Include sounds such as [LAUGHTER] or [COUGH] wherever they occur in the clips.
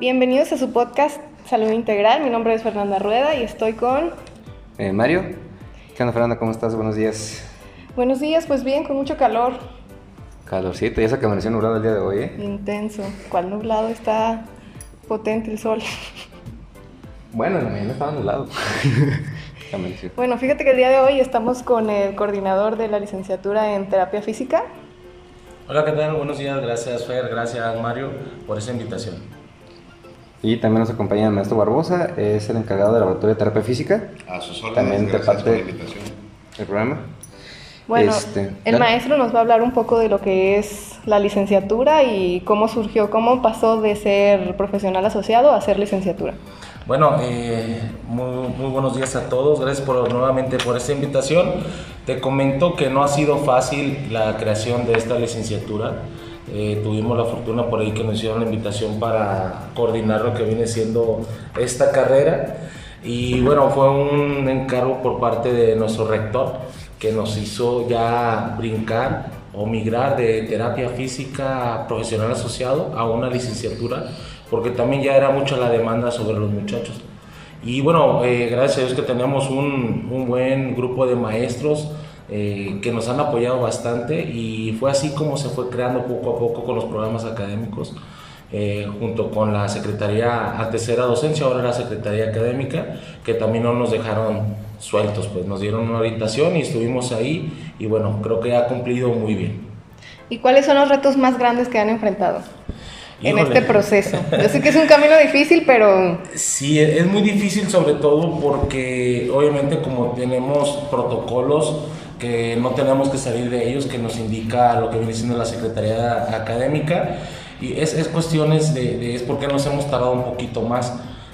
Bienvenidos a su podcast Salud Integral. Mi nombre es Fernanda Rueda y estoy con... Eh, Mario. ¿Qué onda, Fernanda? ¿Cómo estás? Buenos días. Buenos días, pues bien, con mucho calor. Calorcito, y eso que amaneció nublado el día de hoy, ¿eh? Intenso. ¿Cuál nublado? Está potente el sol. Bueno, en la mañana estaba nublado. [LAUGHS] Bueno, fíjate que el día de hoy estamos con el coordinador de la licenciatura en terapia física. Hola, ¿qué tal? Buenos días. Gracias, Fer. Gracias, Mario, por esa invitación. Y también nos acompaña el maestro Barbosa, es el encargado del laboratorio de terapia física. A sus órdenes, también de parte por la invitación. del programa. Bueno, Este, el maestro nos va a hablar un poco de lo que es la licenciatura y cómo surgió, cómo pasó de ser profesional asociado a ser licenciatura. Bueno, eh, muy, buenos días a todos. Gracias por, nuevamente por esta invitación. Te comento que no ha sido fácil la creación de esta licenciatura. Eh, tuvimos la fortuna por ahí que nos hicieron la invitación para coordinar lo que viene siendo esta carrera. Y bueno, fue un encargo por parte de nuestro rector que nos hizo ya brincar o migrar de terapia física profesional asociado a una licenciatura, porque también ya era mucha la demanda sobre los muchachos. Y bueno, eh, gracias a Dios que tenemos un, un buen grupo de maestros eh, que nos han apoyado bastante y fue así como se fue creando poco a poco con los programas académicos. eh, junto con la Secretaría, antes docencia, ahora era Secretaría Académica, que también no nos dejaron sueltos, pues nos dieron una orientación y estuvimos ahí y bueno, creo que ha cumplido muy bien. ¿Y cuáles son los retos más grandes que han enfrentado en Híjole. este proceso? Yo sé que es un camino difícil, pero Sí, es muy difícil sobre todo porque obviamente como tenemos protocolos que no tenemos que salir de ellos, que nos indica lo que viene siendo la Secretaría Académica, y es, es cuestiones de, de es por qué nos hemos tardado un poquito más.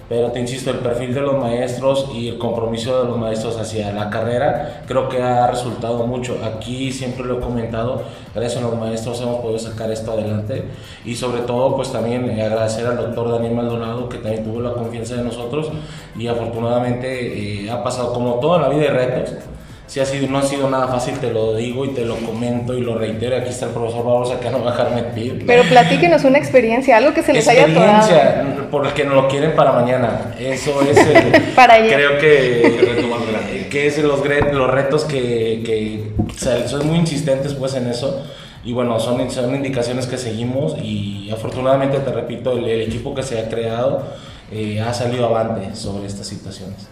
Pero te insisto, el perfil de los maestros y el compromiso de los maestros hacia la carrera creo que ha resultado mucho. Aquí siempre lo he comentado, gracias a los maestros hemos podido sacar esto adelante y sobre todo pues también agradecer al doctor Daniel Maldonado que también tuvo la confianza de nosotros y afortunadamente eh, ha pasado como toda la vida de retos. Sí ha sido, no ha sido nada fácil, te lo digo y te lo comento y lo reitero. Aquí está el profesor Barbosa que no va a dejar mentir. pero platíquenos una experiencia, algo que se les haya atorado. experiencia, porque no lo quieren para mañana. Eso es el- [LAUGHS] Para creo que, que es los, gre- los retos que, que o sea, son muy insistentes pues en eso. Y bueno, son, son indicaciones que seguimos y afortunadamente, te repito, el, el equipo que se ha creado eh, ha salido avante sobre estas situaciones.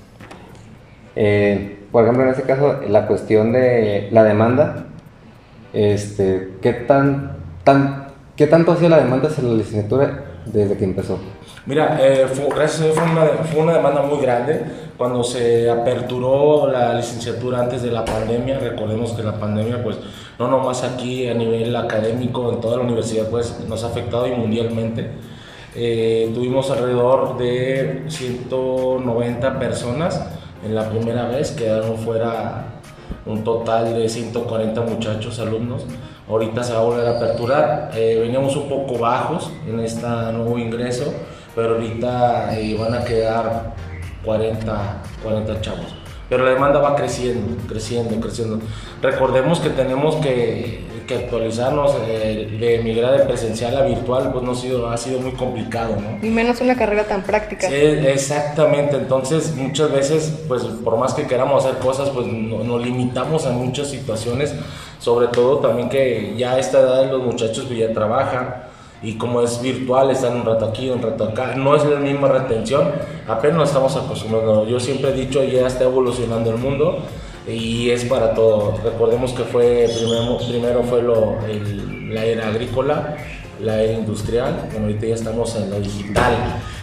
Eh, por ejemplo, en este caso, la cuestión de la demanda, este, ¿qué, tan, tan, ¿qué tanto ha sido la demanda hacia la licenciatura desde que empezó? Mira, eh, fue, gracias a Dios fue una, fue una demanda muy grande cuando se aperturó la licenciatura antes de la pandemia. Recordemos que la pandemia, pues, no nomás aquí a nivel académico, en toda la universidad, pues, nos ha afectado y mundialmente. Eh, tuvimos alrededor de 190 personas en la primera vez, quedaron fuera un total de 140 muchachos, alumnos. Ahorita se va a volver a aperturar. Eh, veníamos un poco bajos en este nuevo ingreso, pero ahorita eh, van a quedar 40, 40 chavos. Pero la demanda va creciendo, creciendo, creciendo. Recordemos que tenemos que, que actualizarnos, eh, de migrar de presencial a virtual, pues no ha sido, ha sido muy complicado, ¿no? Y menos una carrera tan práctica. Sí, exactamente, entonces muchas veces, pues por más que queramos hacer cosas, pues no- nos limitamos a muchas situaciones, sobre todo también que ya a esta edad los muchachos pues, ya trabajan y como es virtual, están un rato aquí, un rato acá, no es la misma retención, apenas estamos acostumbrando. Yo siempre he dicho, ya está evolucionando el mundo y es para todo. Recordemos que fue primero, primero fue lo, el- la era agrícola, la era industrial, bueno, ahorita ya estamos en lo digital.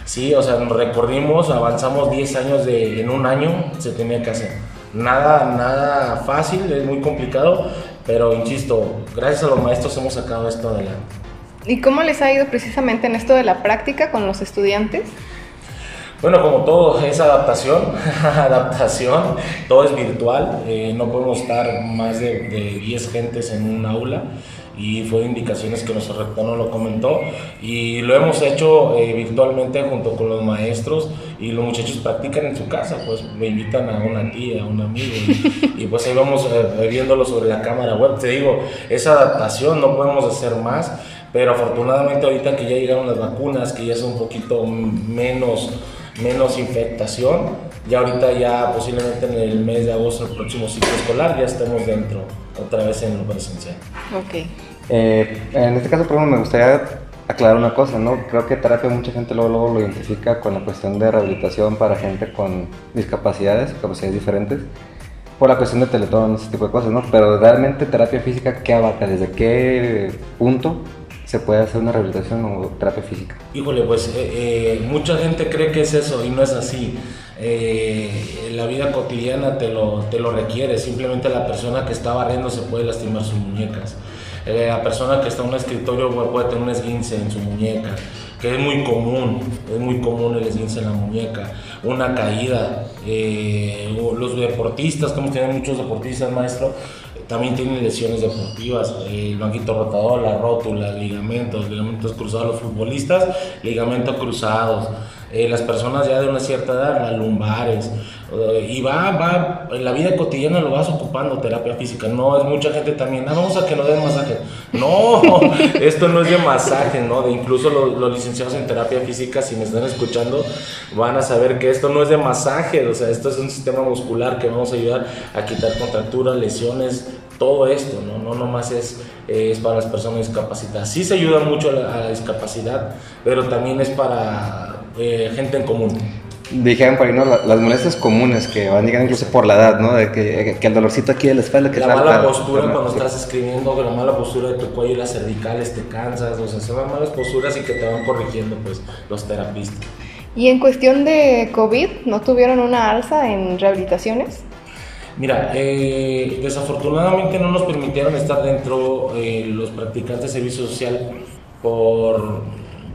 Sí, o sea, nos recorrimos, avanzamos 10 años de, en un año, se tenía que hacer. Nada, nada fácil, es muy complicado, pero insisto, gracias a los maestros hemos sacado esto adelante. ¿Y cómo les ha ido precisamente en esto de la práctica con los estudiantes? Bueno, como todo es adaptación, [LAUGHS] adaptación, todo es virtual, eh, no podemos estar más de, de 10 gentes en un aula y fue indicaciones que nuestro rector nos lo comentó y lo hemos hecho eh, virtualmente junto con los maestros y los muchachos practican en su casa, pues me invitan a una tía, a un amigo y, pues ahí vamos eh, viéndolo sobre la cámara web. Te digo, esa adaptación no podemos hacer más. pero afortunadamente ahorita que ya llegaron las vacunas, que ya es un poquito menos, menos infectación, ya ahorita ya posiblemente en el mes de agosto, el próximo ciclo escolar, ya estemos dentro, otra vez en lo presencial. Ok. Eh, en este caso, por ejemplo, me gustaría aclarar una cosa, ¿no? Creo que terapia mucha gente luego, luego lo identifica con la cuestión de rehabilitación para gente con discapacidades, capacidades diferentes, por la cuestión de teletón, ese tipo de cosas, ¿no? Pero realmente terapia física, ¿qué abarca? ¿Desde qué punto se puede hacer una rehabilitación o terapia física? Híjole, pues eh, eh, mucha gente cree que es eso y no es así. Eh, la vida cotidiana te lo, te lo requiere, simplemente la persona que está barriendo se puede lastimar sus muñecas. La persona que está en un escritorio puede tener un esguince en su muñeca, que es muy común, es muy común el esguince en la muñeca, una caída. Los deportistas, como tienen muchos deportistas, maestro, también tienen lesiones deportivas, el banquito rotador, la rótula, ligamentos, ligamentos cruzados los futbolistas, ligamentos cruzados. Eh, las personas ya de una cierta edad, las lumbares, eh, y va, va, en la vida cotidiana lo vas ocupando terapia física, no es mucha gente también, ah, vamos a que nos den masaje, no, [LAUGHS] esto no es de masaje, ¿no? De incluso los, los, licenciados en terapia física, si me están escuchando, van a saber que esto no es de masaje, o sea, esto es un sistema muscular que vamos a ayudar a quitar contracturas, lesiones, todo esto, ¿no? No nomás es, es para las personas discapacitadas. Sí se ayuda mucho a la, a la discapacidad, pero también es para eh, gente en común. Dijeron por ahí, ¿no? Las molestias comunes que van llegando incluso por la edad, ¿no? De que, que el dolorcito aquí de la espalda, que La mala postura cuando estás escribiendo, la mala postura de tu cuello y las cervicales te cansas, o sea, son malas posturas y que te van corrigiendo, pues, los terapistas. Y en cuestión de COVID, ¿no tuvieron una alza en rehabilitaciones? Mira, eh, desafortunadamente no nos permitieron estar dentro eh, los practicantes de servicio social por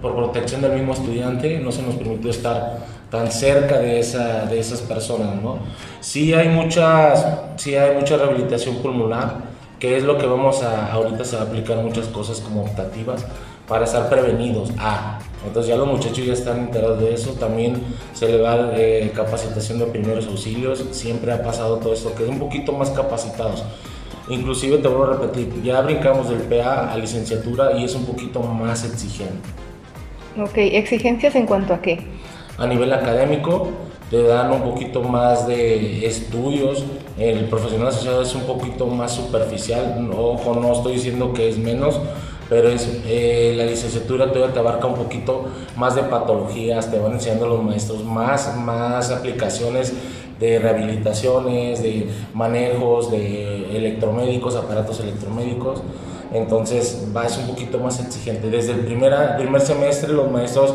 por protección del mismo estudiante, no se nos permitió estar tan cerca de, esa, de esas personas, ¿no? Sí hay, muchas, sí hay mucha rehabilitación pulmonar, que es lo que vamos a, ahorita a aplicar muchas cosas como optativas para estar prevenidos. Ah, entonces ya los muchachos ya están enterados de eso, también se le va eh, capacitación de primeros auxilios, siempre ha pasado todo esto, que es un poquito más capacitados. Inclusive te vuelvo a repetir, ya brincamos del PA a licenciatura y es un poquito más exigente. Ok, exigencias en cuanto a qué? A nivel académico, te dan un poquito más de estudios, el profesional asociado es un poquito más superficial, ojo, no estoy diciendo que es menos, pero es, eh, la licenciatura todavía te abarca un poquito más de patologías, te van enseñando los maestros más, más aplicaciones de rehabilitaciones, de manejos, de electromédicos, aparatos electromédicos entonces va es un poquito más exigente. Desde el primer, primer semestre los maestros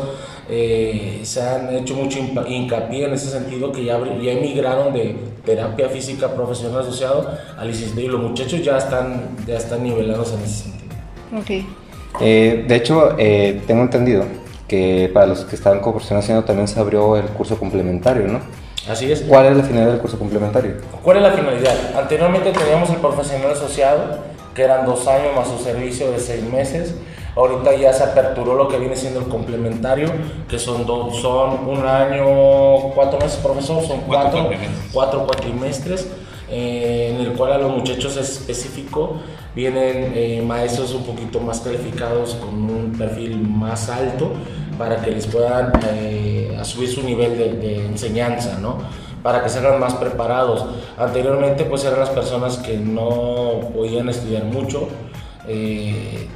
eh, se han hecho mucho hincapié en ese sentido que ya, ya emigraron de terapia física profesional asociado a licenciatura y los muchachos ya están, ya están nivelados en ese sentido. Okay. Eh, de hecho, eh, tengo entendido que para los que profesional asociado también se abrió el curso complementario, ¿no? Así es. ¿Cuál es la finalidad del curso complementario? ¿Cuál es la finalidad? Anteriormente teníamos el profesional asociado que eran dos años más su servicio de seis meses. Ahorita ya se aperturó lo que viene siendo el complementario, que son, dos, son un año, cuatro meses, profesor, son cuatro, cuatro cuatrimestres, eh, en el cual a los muchachos específico vienen eh, maestros un poquito más calificados con un perfil más alto para que les puedan eh, subir su nivel de, de enseñanza, ¿no? para que se hagan más preparados. Anteriormente pues eran las personas que no podían estudiar mucho, eh,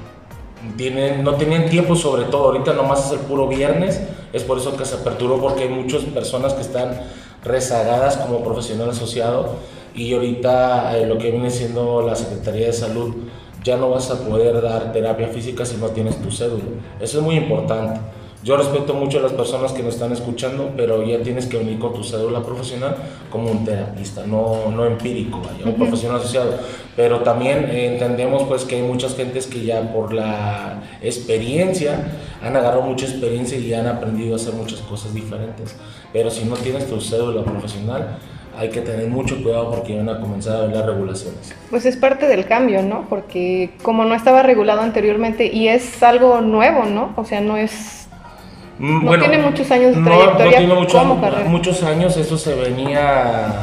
tienen, no tenían tiempo sobre todo, ahorita nomás es el puro viernes, es por eso que se aperturó porque hay muchas personas que están rezagadas como profesional asociado y ahorita eh, lo que viene siendo la Secretaría de Salud ya no vas a poder dar terapia física si no tienes tu cédula. Eso es muy importante. Yo respeto mucho a las personas que nos están escuchando, pero ya tienes que venir con tu cédula profesional como un terapista, no, no empírico, vaya, un profesional asociado. Pero también entendemos pues que hay muchas gentes que ya por la experiencia han agarrado mucha experiencia y han aprendido a hacer muchas cosas diferentes. Pero si no tienes tu cédula profesional, hay que tener mucho cuidado porque van a comenzar a ver las regulaciones. Pues es parte del cambio, ¿no? Porque como no estaba regulado anteriormente y es algo nuevo, ¿no? O sea, no es Mm, no tiene muchos años de trayectoria. No, tiene mucho, muchos años, eso se venía,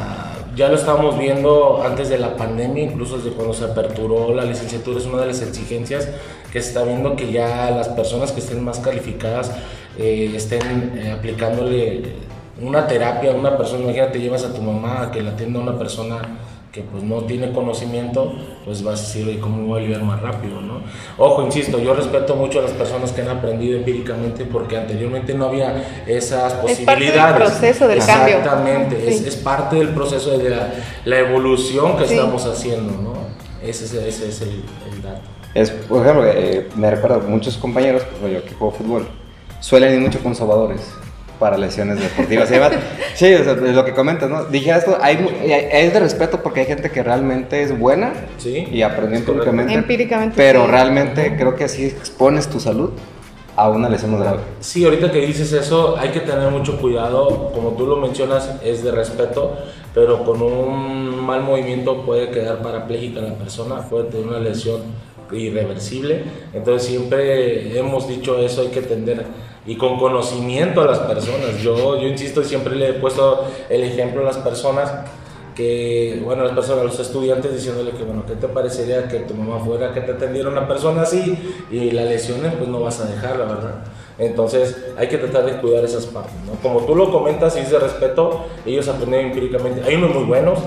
ya lo estábamos viendo antes de la pandemia, incluso desde cuando se aperturó la licenciatura, es una de las exigencias que se está viendo que ya las personas que estén más calificadas eh, estén eh, aplicándole una terapia una persona. Imagínate, llevas a tu mamá a que la atienda una persona que pues no tiene conocimiento, pues vas a decir, ¿cómo voy a ayudar más rápido? ¿no? Ojo, insisto, yo respeto mucho a las personas que han aprendido empíricamente porque anteriormente no había esas posibilidades. Es parte del proceso del cambio. Exactamente, es, parte del proceso de la, evolución que estamos haciendo, ¿no? Ese, ese, es el, dato. Es, por ejemplo, eh, me recuerdo, muchos compañeros, pues, yo que juego fútbol, suelen ir mucho conservadores para lesiones deportivas. sí, o sea, lo que comentas, ¿no? Dije esto, hay, es de respeto porque hay gente que realmente es buena y aprendió empíricamente, empíricamente. Pero realmente creo que así expones tu salud a una lesión más grave. Sí, ahorita que dices eso, hay que tener mucho cuidado. Como tú lo mencionas, es de respeto, pero con un mal movimiento puede quedar parapléjica la persona, puede tener una lesión irreversible. Entonces siempre hemos dicho eso, hay que tender y con conocimiento a las personas. Yo, yo insisto siempre le he puesto el ejemplo a las personas que, bueno, las personas, los estudiantes diciéndole que, bueno, ¿qué te parecería que tu mamá fuera que te atendiera una persona así y la lesiones, pues no vas a dejarla, ¿verdad? Entonces hay que tratar de cuidar esas partes, ¿no? Como tú lo comentas y es respeto, ellos aprenden empíricamente. Hay unos muy buenos,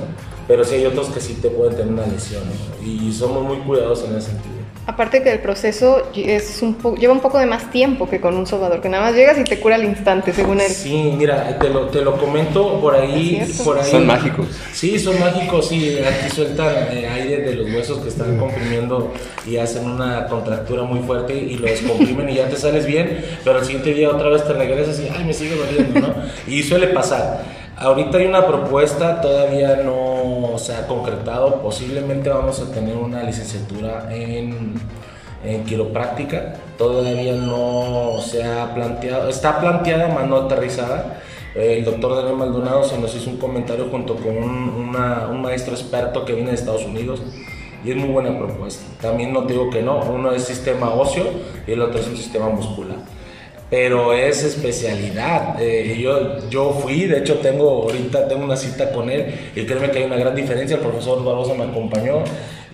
pero sí hay otros que sí te pueden tener una lesión, Y somos muy cuidadosos en ese sentido. Aparte que el proceso es un lleva un poco de más tiempo que con un soldador, que nada más llegas y te cura al instante, según él. Sí, mira, te lo, te lo comento por ahí, por ahí. Son mágicos. Sí, son mágicos, sí. Aquí sueltan eh, aire de los huesos que están comprimiendo y hacen una contractura muy fuerte y lo descomprimen y ya te sales bien, pero al siguiente día otra vez te regresas y, ay, me sigue doliendo, ¿no? Y suele pasar. Ahorita hay una propuesta, todavía no se ha concretado, posiblemente vamos a tener una licenciatura en, en quiropráctica, todavía no se ha planteado, está planteada, más no aterrizada. El doctor Daniel Maldonado se nos hizo un comentario junto con un, maestro experto que viene de Estados Unidos y es muy buena propuesta. También no digo que no, uno es sistema óseo y el otro es un sistema muscular pero es especialidad. Eh, yo, yo fui, de hecho tengo ahorita tengo una cita con él y créeme que hay una gran diferencia. El profesor Barbosa me acompañó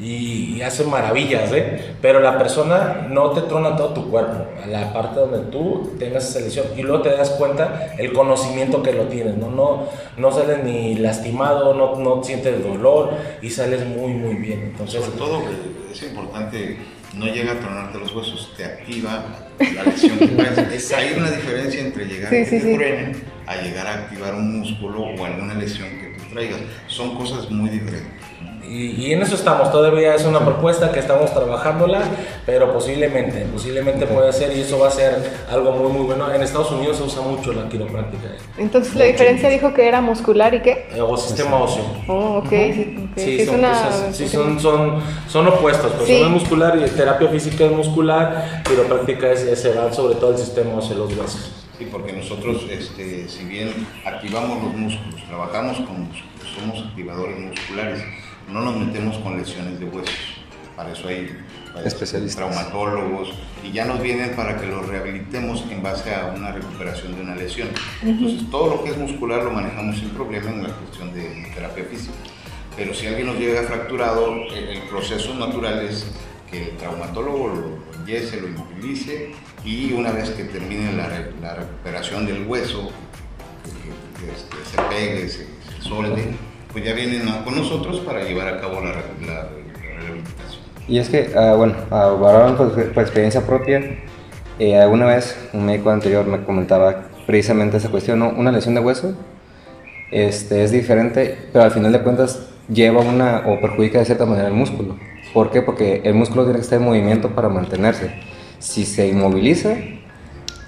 y, hace maravillas, ¿eh? pero la persona no te trona todo tu cuerpo, a la parte donde tú tengas esa lesión y luego te das cuenta el conocimiento que lo tienes, no, no, no sales ni lastimado, no, no sientes dolor y sales muy, muy bien. Entonces, Sobre todo es importante no llega a tronarte los huesos, te activa la lesión que Hay una diferencia entre llegar a que te a llegar a activar un músculo o alguna lesión que tú traigas. Son cosas muy diferentes. Y, en eso estamos, todavía es una propuesta que estamos trabajándola, pero posiblemente, posiblemente puede ser y eso va a ser algo muy muy bueno. En Estados Unidos se usa mucho la quiropráctica. Entonces la diferencia dijo que era muscular y qué? Eh, o sistema óseo. Oh, ok. Sí, son, son, son, opuestos, pues es muscular y terapia física es muscular, quiropráctica es, se va sobre todo el sistema óseo, los huesos. Sí, porque nosotros, este, si bien activamos los músculos, trabajamos con músculos, somos activadores musculares no nos metemos con lesiones de huesos. Para eso hay especialistas, traumatólogos y ya nos vienen para que los rehabilitemos en base a una recuperación de una lesión. Entonces, todo lo que es muscular lo manejamos sin problema en la cuestión de terapia física. Pero si alguien nos llega fracturado, el, proceso natural es que el traumatólogo lo enyese, lo inmovilice y una vez que termine la, recuperación del hueso, que, se pegue, se, se solde, pues ya vienen con nosotros para llevar a cabo la, rehabilitación. Y es que, uh, bueno, uh, por, por, experiencia propia, eh, alguna vez un médico anterior me comentaba precisamente esa cuestión, ¿no? una lesión de hueso este, es diferente, pero al final de cuentas lleva una o perjudica de cierta manera el músculo. ¿Por qué? Porque el músculo tiene que estar en movimiento para mantenerse. Si se inmoviliza,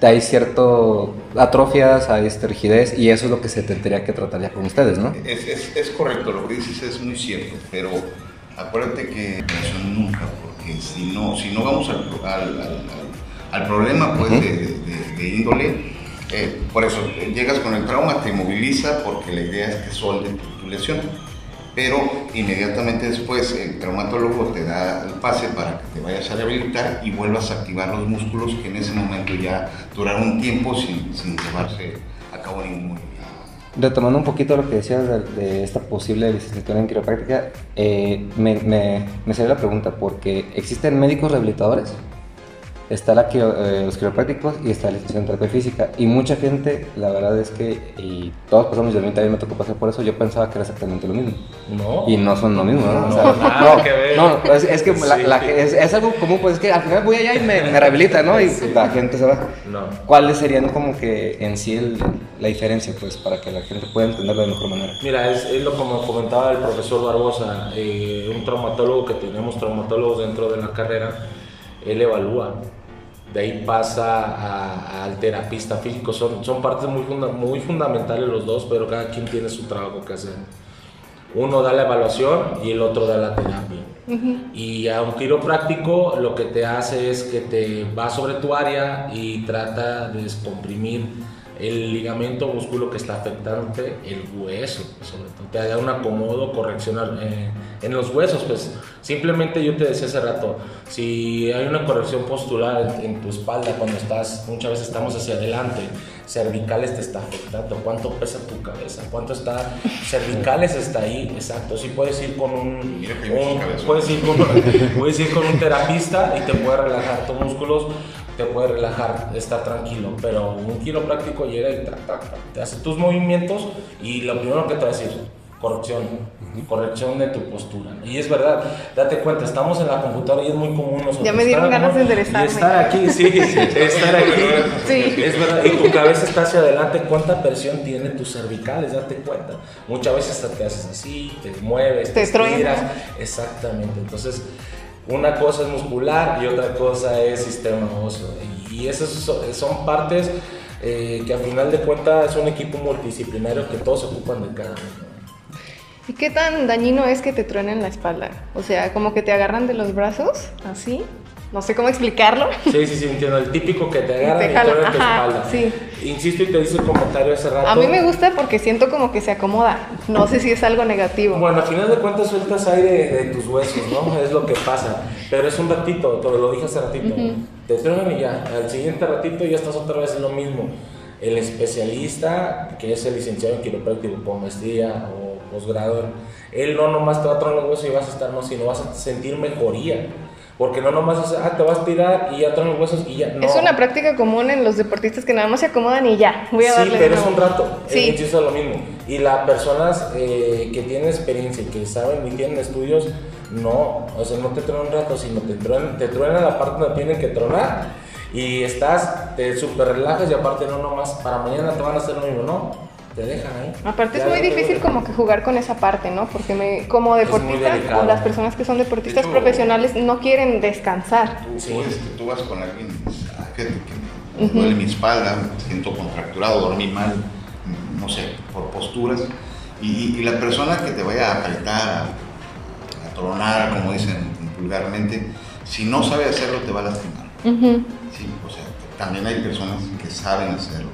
hay cierto atrofias, hay esta rigidez y eso es lo que se tendría que tratar ya con ustedes, ¿no? Es, es, correcto, lo que dices es muy cierto, pero acuérdate que eso nunca, porque si no, si no vamos al, al, al, problema pues, de, de, índole, eh, por eso llegas con el trauma, te moviliza porque la idea es que solde tu lesión pero inmediatamente después el traumatólogo te da el pase para que te vayas a rehabilitar y vuelvas a activar los músculos que en ese momento ya duraron un tiempo sin, sin llevarse a cabo ningún movimiento. Retomando un poquito lo que decías de, esta posible licenciatura en quiropráctica, eh, me, me, me salió la pregunta, porque ¿existen médicos rehabilitadores? Está la, eh, los quiroprácticos y está la licenciatura en terapia física. Y mucha gente, la verdad es que, y todos pasamos, y a mí también me tocó pasar por eso, yo pensaba que era exactamente lo mismo. No. Y no son lo mismo, ¿no? No, O sea, nada que ver. no, es, es que la- Sí. la- es, es algo común, pues es que al final voy allá y me, me rehabilita, ¿no? Y la gente se va. No. ¿Cuáles serían como que en sí el- la diferencia, pues, para que la gente pueda entenderlo de mejor manera? Mira, es, es lo como comentaba el profesor Barbosa, eh, un traumatólogo que tenemos traumatólogos dentro de la carrera, él evalúa. De ahí pasa a- al terapista físico. Son, son partes muy, funda- muy fundamentales los dos, pero cada quien tiene su trabajo que hacer. Uno da la evaluación y el otro da la terapia. Y a un quiropráctico lo que te hace es que te va sobre tu área y trata de descomprimir el ligamento músculo que está afectándote, el hueso, sobre todo. Te da un acomodo, corrección eh, en los huesos, pues simplemente yo te decía hace rato, si hay una corrección postural en, en tu espalda cuando estás, muchas veces estamos hacia adelante, cervicales te está afectando, cuánto pesa tu cabeza, cuánto está, cervicales está ahí, exacto, sí puedes ir con un, un- puedes ir con, puedes ir con un terapista y te puede relajar tus músculos, te puede relajar, estar tranquilo, pero un quiropráctico llega y tac, tac, tac, te hace tus movimientos y lo primero que te va a decir, corrección, corrección de tu postura. Y es verdad, date cuenta, estamos en la computadora y es muy común nosotros Ya me dieron estar, ganas de. Y estar aquí, sí, [LAUGHS] estar aquí. Sí. Es verdad, y tu cabeza está hacia adelante, ¿cuánta presión tiene tus cervicales? Date cuenta. Muchas veces hasta te haces así, te mueves, Te te, estiras. Exactamente. Entonces, una cosa es muscular y otra cosa es sistema óseo. Y esas so- son partes eh, que al final de cuentas es un equipo multidisciplinario que todos se ocupan de cada uno. ¿Y qué tan dañino es que te truenen la espalda? O sea, como que te agarran de los brazos, así. No sé cómo explicarlo. Sí, sí, sí, entiendo. El típico que te agarra Te y jalan, te tu ajá, espalda. sí. Insisto y te dice el comentario hace rato. A mí me gusta porque siento como que se acomoda. No sé si es algo negativo. Bueno, al final de cuentas sueltas aire de tus huesos, ¿no? Es lo que pasa. Pero es un ratito, te lo dije hace ratito. Te truenan y ya. Al siguiente ratito ya estás otra vez en lo mismo. El especialista, que es el licenciado en quiropráctico con maestría o posgrado, él no nomás te va a tronar los huesos y vas a estar, no, sino vas a sentir mejoría. Porque no nomás es, ah, te vas a tirar y ya tronan los huesos y ya. No. Es una práctica común en los deportistas que nada más se acomodan y ya. Voy a sí, darle pero es un rato. Sí. Sí. Insisto lo mismo. Y las personas eh, que tienen experiencia y que saben y tienen estudios, no, o sea, no te truenan un rato, sino te truenan, te truenan la parte donde tienen que tronar y estás, te super relajas y aparte no nomás, para mañana te van a hacer lo mismo, no, te dejan ahí. Aparte es muy difícil como que jugar con esa parte, ¿no? Porque me, como muy deportista delicado. o las personas que son deportistas De hecho, profesionales no quieren descansar. Tú, Sí. tú, tú vas con alguien, ah, que me duele mi espalda, me siento contracturado, dormí mal, no sé, por posturas, y, y la persona que te vaya a apretar, a, a tronar, como dicen vulgarmente, si no sabe hacerlo te va a lastimar. Sí, o sea, también hay personas que saben hacerlo,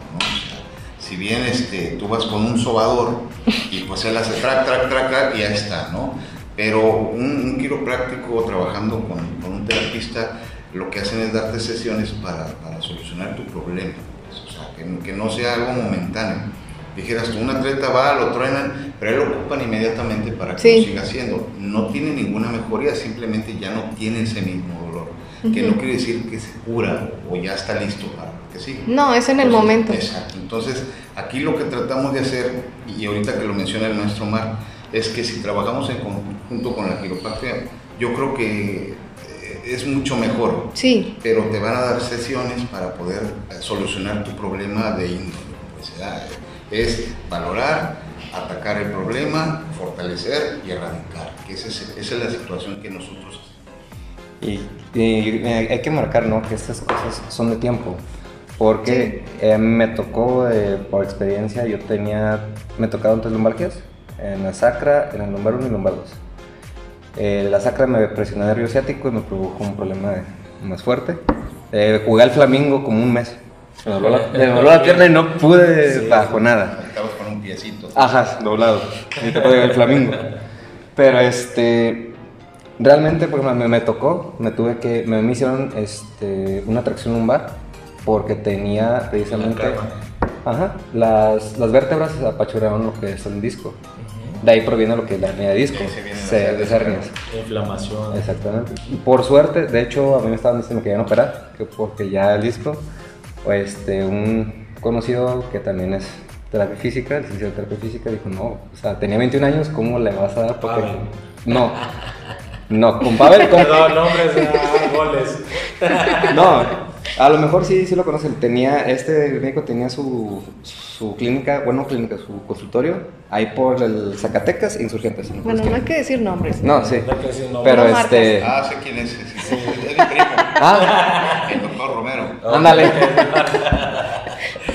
si bien este, tú vas con un sobador y pues él hace track, track, track, track y ya está, ¿no? Pero un, un quiropráctico trabajando con, con un terapista, lo que hacen es darte sesiones para, para solucionar tu problema, pues, o sea, que, que no sea algo momentáneo. Dijeras tú, un atleta va, lo truenan, pero él lo ocupan inmediatamente para que Sí. lo siga haciendo. No tiene ninguna mejoría, simplemente ya no tiene ese mismo dolor. Que no quiere decir que se cura o ya está listo para que sigue. No, es en el Entonces, momento. Exacto. Entonces, aquí lo que tratamos de hacer, y ahorita que lo menciona el maestro Omar, es que si trabajamos en conjunto con la quiropráctica, yo creo que eh, es mucho mejor, Sí, pero te van a dar sesiones para poder eh, solucionar tu problema de índole. Pues, ya, es valorar, atacar el problema, fortalecer y erradicar, que esa es, esa es la situación que nosotros hacemos. Y, y hay que marcar, ¿no? Que estas cosas son de tiempo. Porque eh, me tocó, eh, por experiencia, yo tenía, me tocaron tres lumbalgias, en la sacra, en el lumbar 1 y lumbar 2. Eh, la sacra me presionó nervio ciático y me provocó un problema más fuerte. Eh, jugué al flamingo como un mes. Me dobló la, me dobló la pierna y no pude Sí. bajo nada. Estabas con un piecito. Ajá, doblado. Y te puede el flamingo. Pero este. Realmente, por ejemplo, me, me tocó, me tuve que. Me, me hicieron este, una tracción lumbar porque tenía precisamente. La. Ajá, las, las vértebras apachuraron lo que es el disco. De ahí proviene lo que es la hernia de disco. Se, de hernias. Inflamación. Exactamente. Por suerte, de hecho, a mí me estaban diciendo que iban a operar, que porque ya el disco, este, un conocido que también es terapia física, el licenciado de terapia física, dijo, no, o sea, tenía 21 años, ¿cómo le vas a dar? Porque... No, no, con Pavel... [LAUGHS] Con... Perdón, nombres, goles. no, a lo mejor sí, sí lo conocen. Tenía, este médico tenía su, su clínica, bueno, clínica, su consultorio, ahí por el Zacatecas Insurgentes. Bueno, no hay que decir nombres. No, sí. No hay que decir nombres. Pero No este... Ah, sé quién es. Es, es, es mi primo. [LAUGHS] Ah, El doctor Romero. [LAUGHS] ándale.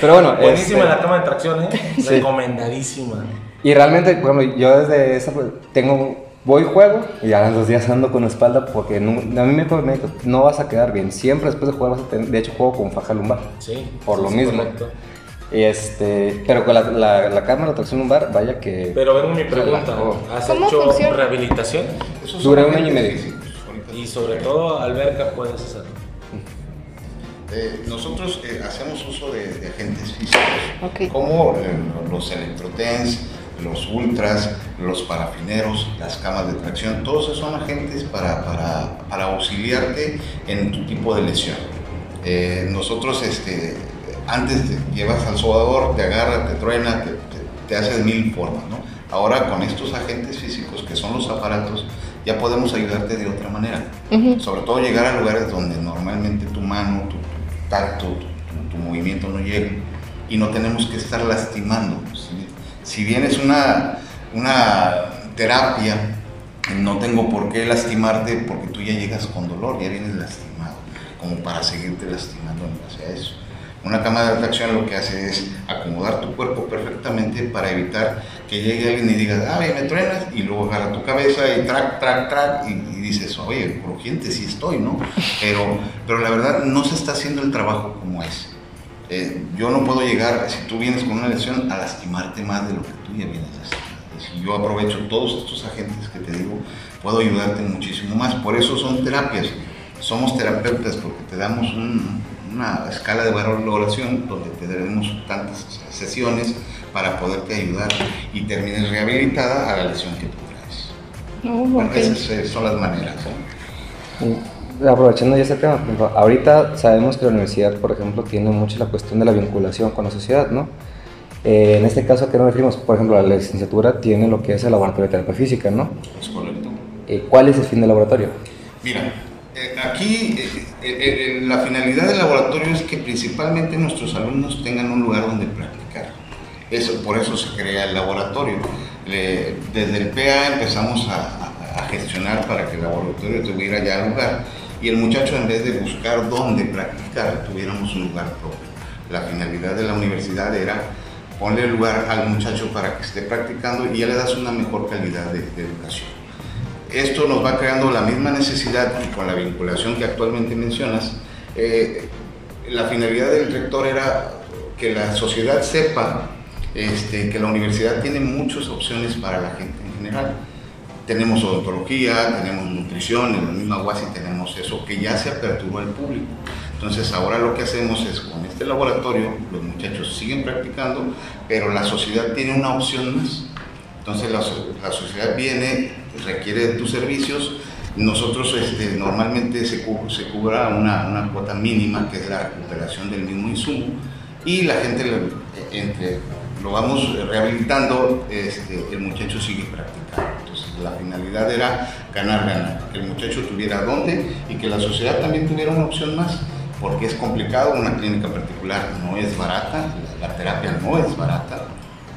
Pero bueno, Buenísima este, la cama de tracción, ¿eh? Sí. Recomendadísima. Y realmente, bueno, yo desde esa, tengo, voy juego y ya los días ando con la espalda porque no, a mí me dijo el médico, no vas a quedar bien. Siempre después de jugar vas a tener, de hecho juego con faja lumbar. Sí. Por sí, lo sí, mismo. correcto. Y este, pero con la, la, la cama, la tracción lumbar, vaya que... Pero vengo mi pregunta. ¿Has ¿Cómo hecho funciona? rehabilitación? Esos Dura son un año y medio. Y sobre todo alberca puedes hacerlo. Eh, nosotros eh, hacemos uso de, de agentes físicos, Ok. como eh, los electrotens, los ultras, los parafineros, las camas de tracción, todos esos son agentes para, para, para auxiliarte en tu tipo de lesión. Eh, nosotros, este, antes te llevas al sobador, te agarra, te truena, te, te- te hace de mil formas, ¿no? Ahora con estos agentes físicos, que son los aparatos, ya podemos ayudarte de otra manera. Sobre todo llegar a lugares donde normalmente tu mano, tu, tu tacto, tu, tu- tu movimiento no llega y no tenemos que estar lastimando. Si, bien es una, una terapia, no tengo por qué lastimarte porque tú ya llegas con dolor, ya vienes lastimado, como para seguirte lastimando en base a eso. Una cama de atracción lo que hace es acomodar tu cuerpo perfectamente para evitar que llegue alguien y diga, ay, me truenas, y luego agarra tu cabeza y track, track, track, y, y dices, oye, crujiente sí estoy, ¿no? Pero, pero la verdad no se está haciendo el trabajo como es. Eh, yo no puedo llegar, si tú vienes con una lesión, a lastimarte más de lo que tú ya vienes lastimado. Si yo aprovecho todos estos agentes que te digo, puedo ayudarte muchísimo más. Por eso son terapias. Somos terapeutas porque te damos un- una escala de valoración donde te daremos tantas sesiones para poderte ayudar y termines rehabilitada a la lesión que tú traes. Oh, esas eh, son las maneras. ¿no? Aprovechando ya ese tema, ahorita sabemos que la universidad, por ejemplo, tiene mucho la cuestión de la vinculación con la sociedad, ¿no? Eh, en este caso, ¿a qué nos referimos? Por ejemplo, la licenciatura tiene lo que es el laboratorio de terapia física, ¿no? Es correcto. Eh, ¿Cuál es el fin del laboratorio? Mira, eh, aquí eh, la finalidad del laboratorio es que principalmente nuestros alumnos tengan un lugar donde practicar. Eso, por eso se crea el laboratorio. Desde el PA empezamos a, a- a gestionar para que el laboratorio tuviera ya lugar y el muchacho en vez de buscar dónde practicar, tuviéramos un lugar propio. La finalidad de la universidad era ponerle lugar al muchacho para que esté practicando y ya le das una mejor calidad de- de educación esto nos va creando la misma necesidad y con la vinculación que actualmente mencionas, eh, la finalidad del rector era que la sociedad sepa este, que la universidad tiene muchas opciones para la gente en general. Tenemos odontología, tenemos nutrición, en la misma UASI tenemos eso que ya se aperturó al público. Entonces ahora lo que hacemos es con este laboratorio, los muchachos siguen practicando, pero la sociedad tiene una opción más. Entonces la, so- la sociedad viene, requiere de tus servicios. Nosotros este, normalmente se, se cubra una, cuota mínima que es la recuperación del mismo insumo y la gente le- entre, lo vamos rehabilitando, este, el muchacho sigue practicando. La finalidad era ganar, ganar, que el muchacho tuviera dónde y que la sociedad también tuviera una opción más, porque es complicado, una clínica particular no es barata, la, terapia no es barata,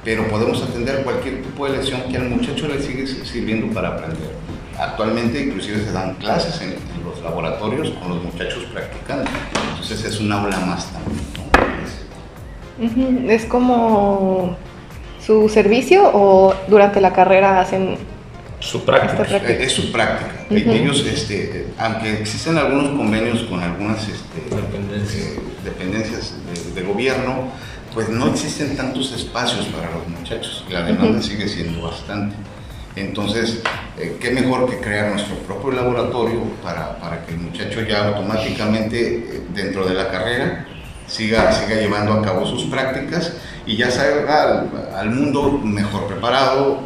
pero podemos atender cualquier tipo de lesión que al muchacho le sigue sirviendo para aprender. Actualmente inclusive se dan clases en, los laboratorios con los muchachos practicando, entonces es un aula más también. ¿Es como su servicio o durante la carrera hacen Su práctica. práctica? Es su práctica. Ellos, este, aunque existen algunos convenios con algunas este, Dependencias. eh, dependencias de, de gobierno, pues no existen tantos espacios para los muchachos. La demanda sigue siendo bastante. Entonces, eh, qué mejor que crear nuestro propio laboratorio para, para que el muchacho ya automáticamente eh, dentro de la carrera siga, siga llevando a cabo sus prácticas y ya salga al, al mundo mejor preparado,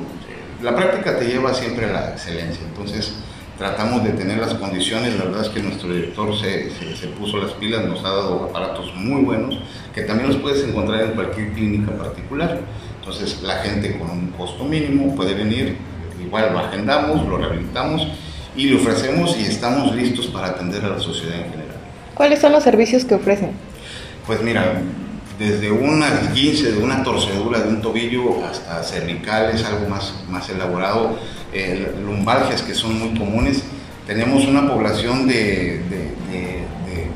la práctica te lleva siempre a la excelencia, entonces tratamos de tener las condiciones, la verdad es que nuestro director se, se, puso las pilas, nos ha dado aparatos muy buenos, que también los puedes encontrar en cualquier clínica particular, entonces la gente con un costo mínimo puede venir, igual lo agendamos, lo rehabilitamos y le ofrecemos y estamos listos para atender a la sociedad en general. ¿Cuáles son los servicios que ofrecen? Pues mira, desde una 15, de una torcedura de un tobillo hasta cervicales, algo más, más elaborado, eh, lumbalgias que son muy comunes. Tenemos una población de,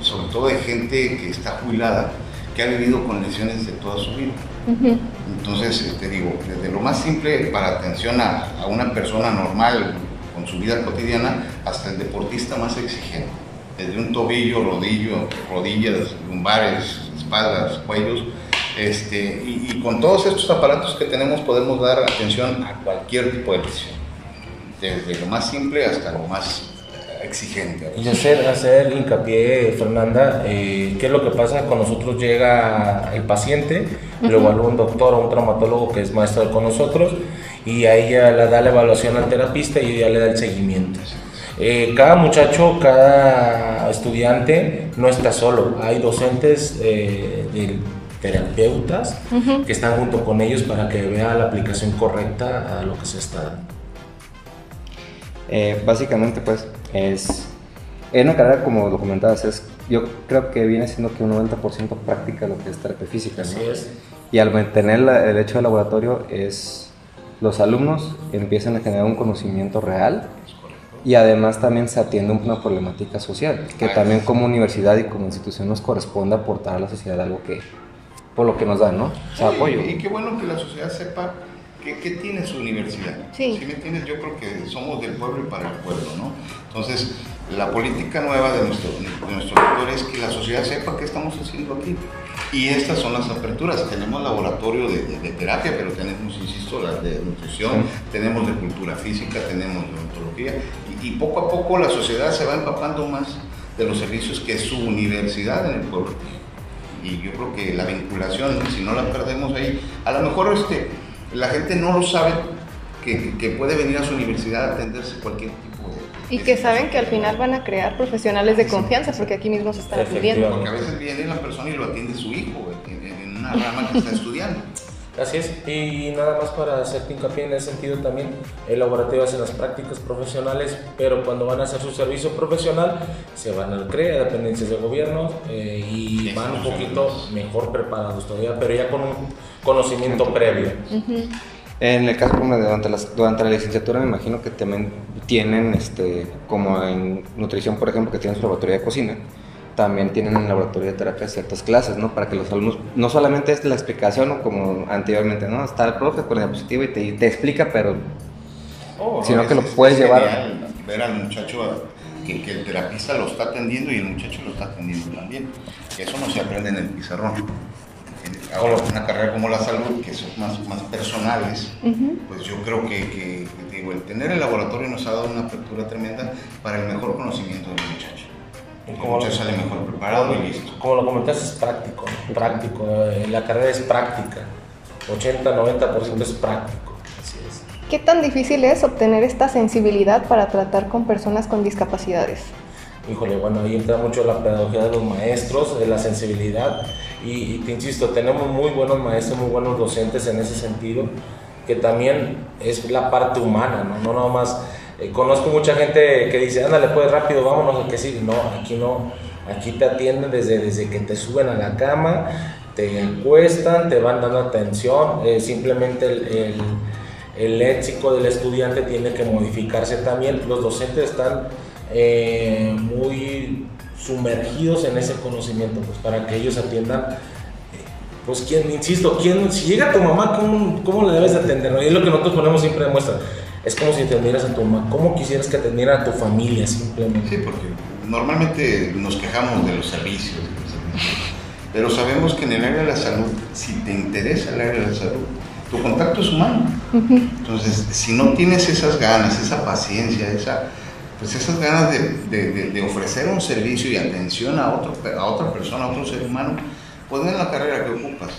sobre todo de gente que está jubilada, que ha vivido con lesiones de toda su vida. Entonces, te digo, desde lo más simple para atención a, a una persona normal con su vida cotidiana hasta el deportista más exigente desde un tobillo, rodillo, rodillas, lumbares, espaldas, cuellos, este, y, con todos estos aparatos que tenemos podemos dar atención a cualquier tipo de lesión, desde lo más simple hasta lo más exigente. Y hacer, hacer hincapié, Fernanda, eh, ¿qué es lo que pasa? Con nosotros llega el paciente, lo evalúa un doctor o un traumatólogo que es maestro con nosotros, y a ella le da la evaluación al terapista y ella le da el seguimiento. Eh, cada muchacho, cada estudiante no está solo. Hay docentes eh, de terapeutas que están junto con ellos para que vea la aplicación correcta a lo que se está dando. Eh, básicamente, pues, es. En una carrera, como lo comentabas, es, yo creo que viene siendo que un 90% práctica lo que es terapia física. Y al mantener el hecho de laboratorio, es los alumnos empiezan a generar un conocimiento real y además también se atiende una problemática social, que también como universidad y como institución nos corresponde aportar a la sociedad algo que, por lo que nos dan, ¿no? O sea, apoyo. Y qué bueno que la sociedad sepa qué, qué tiene su universidad. Sí. Si me entiendes, yo creo que somos del pueblo y para el pueblo, ¿no? Entonces, la política nueva de nuestro, de nuestro doctor es que la sociedad sepa qué estamos haciendo aquí. Y estas son las aperturas. Tenemos laboratorio de, terapia, pero tenemos, insisto, las de nutrición, tenemos de cultura física, tenemos de odontología. Y, poco a poco la sociedad se va empapando más de los servicios que es su universidad en el pueblo. Y yo creo que la vinculación, si no la perdemos ahí, a lo mejor este, la gente no lo sabe que, que puede venir a su universidad a atenderse cualquier tipo de... Y que saben que al final van a crear profesionales de confianza, porque aquí mismo se están atendiendo. Porque a veces viene la persona y lo atiende su hijo en, una rama que está estudiando. Así es, y nada más para hacerte hincapié en ese sentido también, el laboratorio hace las prácticas profesionales, pero cuando van a hacer su servicio profesional, se van al CRE, a dependencias del gobierno, eh, y van un poquito mejor preparados todavía, pero ya con un conocimiento previo. En el caso de durante, durante la licenciatura me imagino que también tienen, este, como en nutrición por ejemplo, que tienen su laboratorio de cocina, también tienen en el laboratorio de terapia ciertas clases, ¿no? Para que los alumnos, no solamente es la explicación, como anteriormente, ¿no? Está el profe con la diapositiva y te, te explica, pero... Oh, sino que lo puedes llevar... Ver al muchacho que, que, el terapista lo está atendiendo y el muchacho lo está atendiendo también. Eso no se aprende en el pizarrón ahora una carrera como la salud, que son más, más personales, pues yo creo que, digo, el tener el laboratorio nos ha dado una apertura tremenda para el mejor conocimiento del muchacho. El muchacho sale mejor preparado y listo. Como lo comentaste, es práctico, práctico. La carrera es práctica. 80-90% es práctico. Así es. ¿Qué tan difícil es obtener esta sensibilidad para tratar con personas con discapacidades? híjole, bueno, ahí entra mucho la pedagogía de los maestros, de la sensibilidad, y, te insisto, tenemos muy buenos maestros, muy buenos docentes en ese sentido, que también es la parte humana, ¿no? No nada más, eh, conozco mucha gente que dice, ándale, pues rápido, vámonos, que sí, no, aquí no, aquí te atienden desde, desde que te suben a la cama, te encuestan, te van dando atención, eh, simplemente el, el, el léxico del estudiante tiene que modificarse también, los docentes están eh, muy sumergidos en ese conocimiento, pues para que ellos atiendan. Pues, ¿quién, insisto, ¿quién, si llega tu mamá, ¿cómo, cómo le debes de atender? Y es lo que nosotros ponemos siempre de muestra. Es como si atendieras a tu mamá. ¿Cómo quisieras que atendiera a tu familia simplemente? Sí, porque normalmente nos quejamos de los servicios, pero sabemos que en el área de la salud, si te interesa el área de la salud, tu contacto es humano. Entonces, si no tienes esas ganas, esa paciencia, esa pues esas ganas de, de, ofrecer un servicio y atención a, otro, a otra persona, a otro ser humano, pues no es la carrera que ocupas.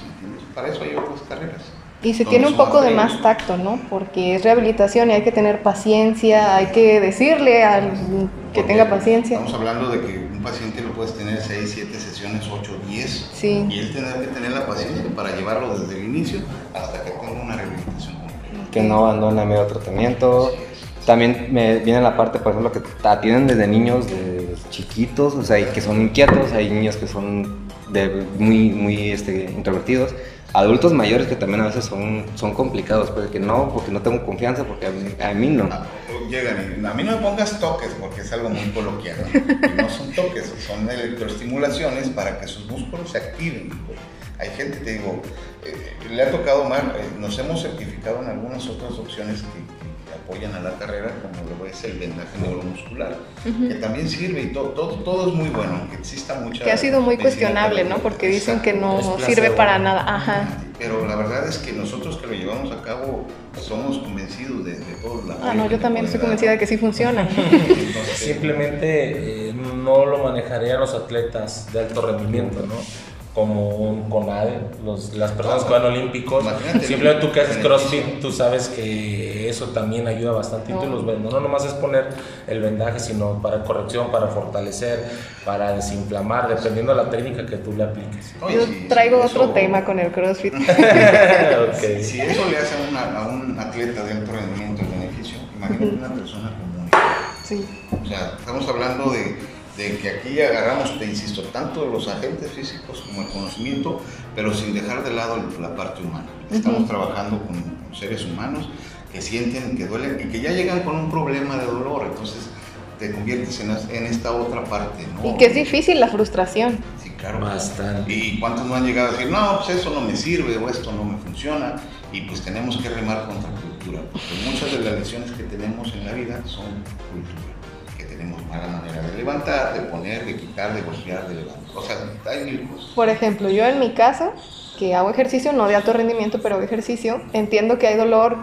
Para eso hay otras carreras. Y se tiene un poco de más tacto, ¿no? Porque es rehabilitación y hay que tener paciencia, hay que decirle al que tenga paciencia. Estamos hablando de que un paciente lo puedes tener 6, 7 sesiones, 8, 10. Sí. Y él tendrá que tener la paciencia para llevarlo desde el inicio hasta que tenga una rehabilitación completa. Que no abandone a medio tratamiento. También me viene la parte, por ejemplo, que atienden desde niños de chiquitos, o sea, y que son inquietos, hay niños que son de muy, muy este, introvertidos adultos mayores que también a veces son, son complicados, pues que no, porque no tengo confianza, porque a mí, no. Ah, a mí no me pongas toques porque es algo muy coloquial. No, son toques, son electroestimulaciones para que sus músculos se activen. Hay gente, te digo, eh, le ha tocado más, eh, nos hemos certificado en algunas otras opciones que apoyan a la carrera, como lo es el vendaje neuromuscular, que también sirve y todo, todo, todo, es muy bueno, aunque exista mucha... Que ha sido muy cuestionable, ¿no? Porque dicen que no sirve para nada. Ajá. Pero la verdad es que nosotros que lo llevamos a cabo somos convencidos de, de todo la... Ah, no, yo también estoy convencida de que sí funciona. [LAUGHS] Simplemente eh, no lo manejarían los atletas de alto rendimiento, ¿no? Como un CONADE, los, las personas que van olímpicos. Simplemente tú que haces CrossFit, tú sabes que eso también ayuda bastante y tú los vendas. No nomás es poner el vendaje, sino para corrección, para fortalecer, para desinflamar, dependiendo de la técnica que tú le apliques. Yo traigo otro tema con el CrossFit. [LAUGHS] Si eso le hace a, un atleta de alto rendimiento el beneficio, imagínate una persona común. Sí. O sea, estamos hablando de de que aquí agarramos, te insisto, tanto los agentes físicos como el conocimiento, pero sin dejar de lado la parte humana. Estamos trabajando con, seres humanos que sienten, que duelen y que ya llegan con un problema de dolor, entonces te conviertes en, en esta otra parte. ¿no? Y que es difícil la frustración. Sí, claro. Bastante. ¿Y cuántos no han llegado a decir, no, pues eso no me sirve o esto no me funciona? Y pues tenemos que remar contra cultura, porque muchas de las lecciones que tenemos en la vida son cultura tenemos mala manera de levantar, de poner, de quitar, de golpear, de levantar. O sea, hay mil cosas. Por ejemplo, yo en mi casa, que hago ejercicio, no de alto rendimiento, pero hago ejercicio, entiendo que hay dolor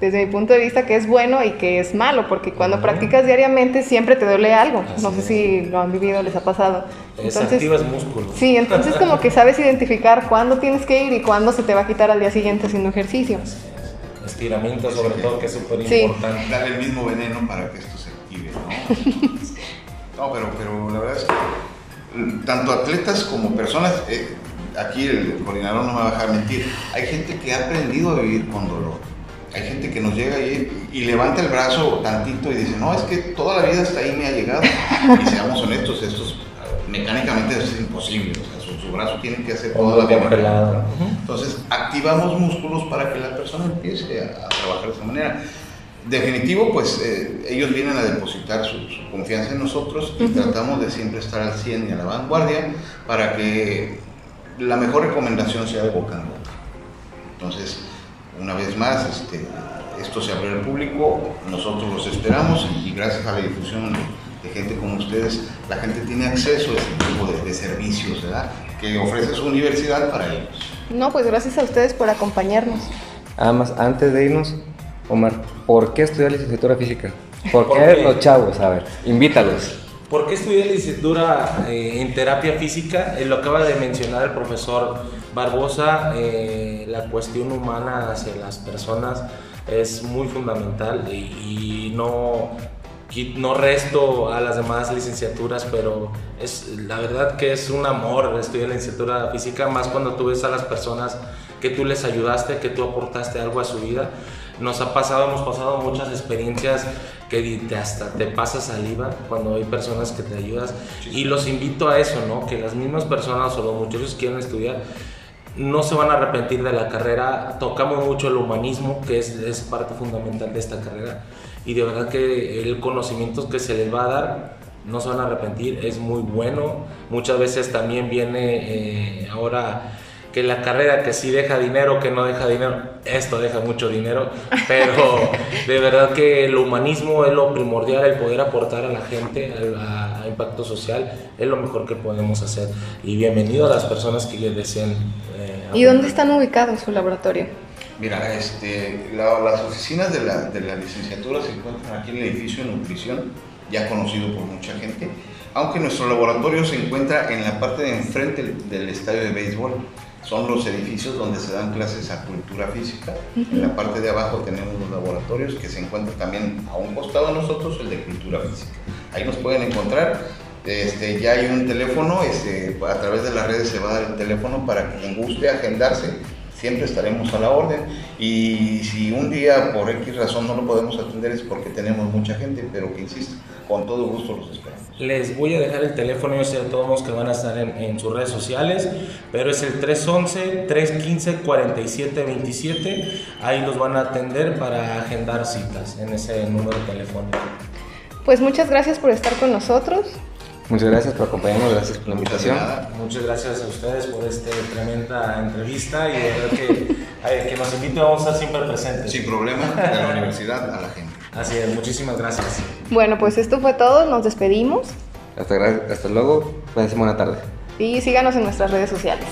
desde mi punto de vista que es bueno y que es malo, porque cuando practicas diariamente siempre te duele algo. no sé si lo han vivido, les ha pasado. Entonces, activas músculos. Sí, entonces [LAUGHS] como que sabes identificar cuándo tienes que ir y cuándo se te va a quitar al día siguiente haciendo ejercicio. Estiramiento sobre todo, que es súper importante. Dar el mismo veneno para que esto se [LAUGHS] ¿no? pero, pero la verdad es que tanto atletas como personas, eh, aquí el coordinador no me va a dejar mentir, hay gente que ha aprendido a vivir con dolor. Hay gente que nos llega y, y levanta el brazo tantito y dice, no, es que toda la vida hasta ahí me ha llegado. Y seamos honestos, esto mecánicamente es imposible. O sea, su, brazo tiene que hacer toda la vida. Entonces, activamos músculos para que la persona empiece a, a trabajar de esa manera definitivo, pues eh, ellos vienen a depositar su, confianza en nosotros y tratamos de siempre estar al 100 y a la vanguardia para que la mejor recomendación sea de boca en boca. Entonces, una vez más, este, esto se abre al público, nosotros los esperamos y, gracias a la difusión de gente como ustedes, la gente tiene acceso a este tipo de, de servicios ¿verdad? que ofrece su universidad para ellos. No, pues gracias a ustedes por acompañarnos. Además, antes de irnos, Omar, ¿por qué estudiar licenciatura física? ¿Por qué los chavos? A ver, invítalos. ¿Por qué estudié licenciatura eh, en terapia física? Eh, lo acaba de mencionar el profesor Barbosa, eh, la cuestión humana hacia las personas es muy fundamental y, no, no resto a las demás licenciaturas, pero es la verdad que es un amor estudiar licenciatura física, más cuando tú ves a las personas que tú les ayudaste, que tú aportaste algo a su vida nos ha pasado, hemos pasado muchas experiencias que hasta te pasa saliva cuando hay personas que te ayudas. Y los invito a eso, ¿no? Que las mismas personas o los muchachos que quieren estudiar no se van a arrepentir de la carrera, tocamos mucho el humanismo, que es, es parte fundamental de esta carrera. Y de verdad que el conocimiento que se les va a dar no se van a arrepentir, es muy bueno, muchas veces también viene eh, ahora que la carrera que sí deja dinero, que no deja dinero, esto deja mucho dinero, pero [LAUGHS] de verdad que el humanismo es lo primordial, el poder aportar a la gente, a, impacto social, es lo mejor que podemos hacer. Y bienvenido a las personas que deseen. Eh, ¿Y dónde están ubicados su laboratorio? Mira, este, las oficinas de la, de la licenciatura se encuentran aquí en el edificio de nutrición, ya conocido por mucha gente, aunque nuestro laboratorio se encuentra en la parte de enfrente del estadio de béisbol son los edificios donde se dan clases a cultura física. En la parte de abajo tenemos los laboratorios que se encuentran también a un costado de nosotros, el de cultura física. Ahí nos pueden encontrar. Este, ya hay un teléfono, este, a través de las redes se va a dar el teléfono para quien guste agendarse siempre estaremos a la orden. Y si un día por X razón no lo podemos atender es porque tenemos mucha gente, pero que insisto, con todo gusto los esperamos. Les voy a dejar el teléfono, yo sé a todos que van a estar en, sus redes sociales, pero es el 311-315-4727. Ahí los van a atender para agendar citas en ese número telefónico. Pues muchas gracias por estar con nosotros. Muchas gracias por acompañarnos, gracias por la invitación. Muchas gracias a ustedes por esta tremenda entrevista y de verdad que, que nos inviten vamos a estar siempre presentes. Sin problema, de la universidad a la gente. Así es, muchísimas gracias. Bueno, pues esto fue todo, nos despedimos. Hasta, hasta luego, buena tarde. Y síganos en nuestras redes sociales.